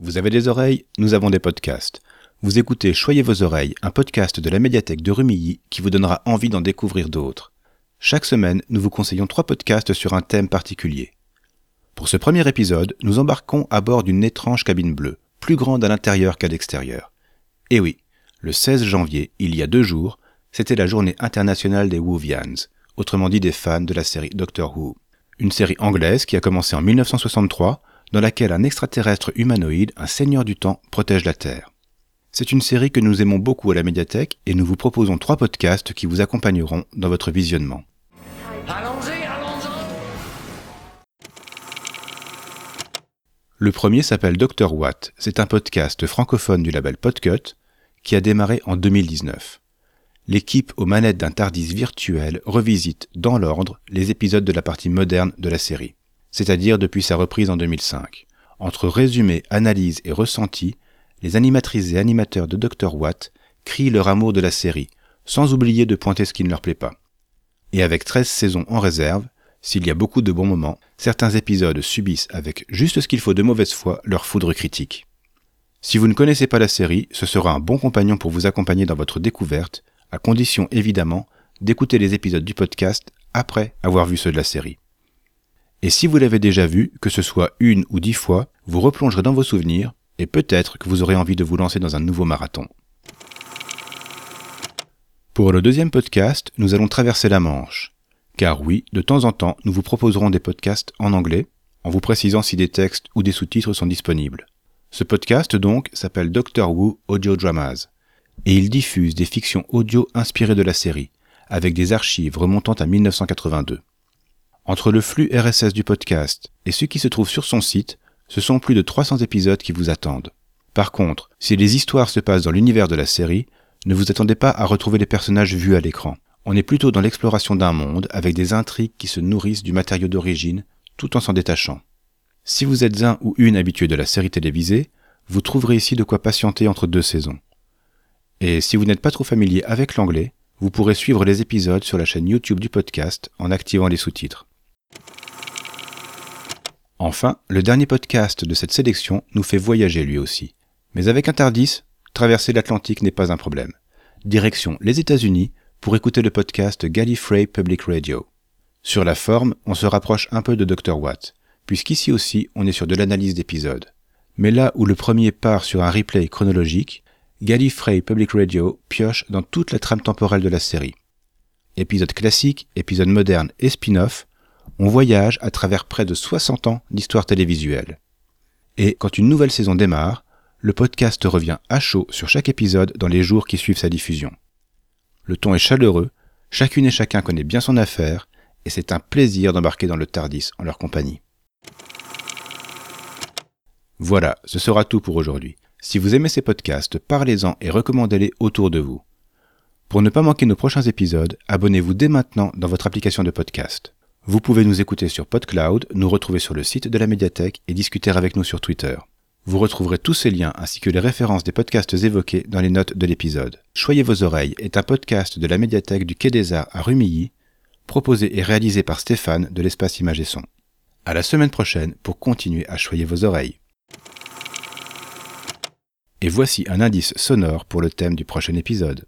Vous avez des oreilles Nous avons des podcasts. Vous écoutez Choyez vos oreilles, un podcast de la médiathèque de Rumilly qui vous donnera envie d'en découvrir d'autres. Chaque semaine, nous vous conseillons trois podcasts sur un thème particulier. Pour ce premier épisode, nous embarquons à bord d'une étrange cabine bleue, plus grande à l'intérieur qu'à l'extérieur. Et oui, le 16 janvier, il y a deux jours, c'était la journée internationale des Whovians, autrement dit des fans de la série Doctor Who. Une série anglaise qui a commencé en 1963 dans laquelle un extraterrestre humanoïde, un seigneur du temps, protège la Terre. C'est une série que nous aimons beaucoup à la médiathèque et nous vous proposons trois podcasts qui vous accompagneront dans votre visionnement. Allons-y, allons-y Le premier s'appelle Dr Watt. C'est un podcast francophone du label Podcut qui a démarré en 2019. L'équipe aux manettes d'un Tardis virtuel revisite dans l'ordre les épisodes de la partie moderne de la série c'est-à-dire depuis sa reprise en 2005. Entre résumé, analyse et ressenti, les animatrices et animateurs de Dr. Watt crient leur amour de la série, sans oublier de pointer ce qui ne leur plaît pas. Et avec 13 saisons en réserve, s'il y a beaucoup de bons moments, certains épisodes subissent avec juste ce qu'il faut de mauvaise foi leur foudre critique. Si vous ne connaissez pas la série, ce sera un bon compagnon pour vous accompagner dans votre découverte, à condition évidemment d'écouter les épisodes du podcast après avoir vu ceux de la série. Et si vous l'avez déjà vu, que ce soit une ou dix fois, vous replongerez dans vos souvenirs et peut-être que vous aurez envie de vous lancer dans un nouveau marathon. Pour le deuxième podcast, nous allons traverser la Manche. Car oui, de temps en temps, nous vous proposerons des podcasts en anglais, en vous précisant si des textes ou des sous-titres sont disponibles. Ce podcast donc s'appelle Doctor Who Audio Dramas, et il diffuse des fictions audio inspirées de la série, avec des archives remontant à 1982. Entre le flux RSS du podcast et ce qui se trouve sur son site, ce sont plus de 300 épisodes qui vous attendent. Par contre, si les histoires se passent dans l'univers de la série, ne vous attendez pas à retrouver les personnages vus à l'écran. On est plutôt dans l'exploration d'un monde avec des intrigues qui se nourrissent du matériau d'origine tout en s'en détachant. Si vous êtes un ou une habitué de la série télévisée, vous trouverez ici de quoi patienter entre deux saisons. Et si vous n'êtes pas trop familier avec l'anglais, vous pourrez suivre les épisodes sur la chaîne YouTube du podcast en activant les sous-titres. Enfin, le dernier podcast de cette sélection nous fait voyager lui aussi. Mais avec un Tardis, traverser l'Atlantique n'est pas un problème. Direction les États-Unis pour écouter le podcast Gallifrey Public Radio. Sur la forme, on se rapproche un peu de Dr. Watt, puisqu'ici aussi on est sur de l'analyse d'épisodes. Mais là où le premier part sur un replay chronologique, Gallifrey Public Radio pioche dans toute la trame temporelle de la série. Épisodes classiques, épisodes modernes et spin-off, on voyage à travers près de 60 ans d'histoire télévisuelle. Et quand une nouvelle saison démarre, le podcast revient à chaud sur chaque épisode dans les jours qui suivent sa diffusion. Le ton est chaleureux, chacune et chacun connaît bien son affaire, et c'est un plaisir d'embarquer dans le Tardis en leur compagnie. Voilà, ce sera tout pour aujourd'hui. Si vous aimez ces podcasts, parlez-en et recommandez-les autour de vous. Pour ne pas manquer nos prochains épisodes, abonnez-vous dès maintenant dans votre application de podcast. Vous pouvez nous écouter sur PodCloud, nous retrouver sur le site de la médiathèque et discuter avec nous sur Twitter. Vous retrouverez tous ces liens ainsi que les références des podcasts évoqués dans les notes de l'épisode. Choyez vos oreilles est un podcast de la médiathèque du Quai des Arts à Rumilly, proposé et réalisé par Stéphane de l'espace Image et Son. À la semaine prochaine pour continuer à choyer vos oreilles. Et voici un indice sonore pour le thème du prochain épisode.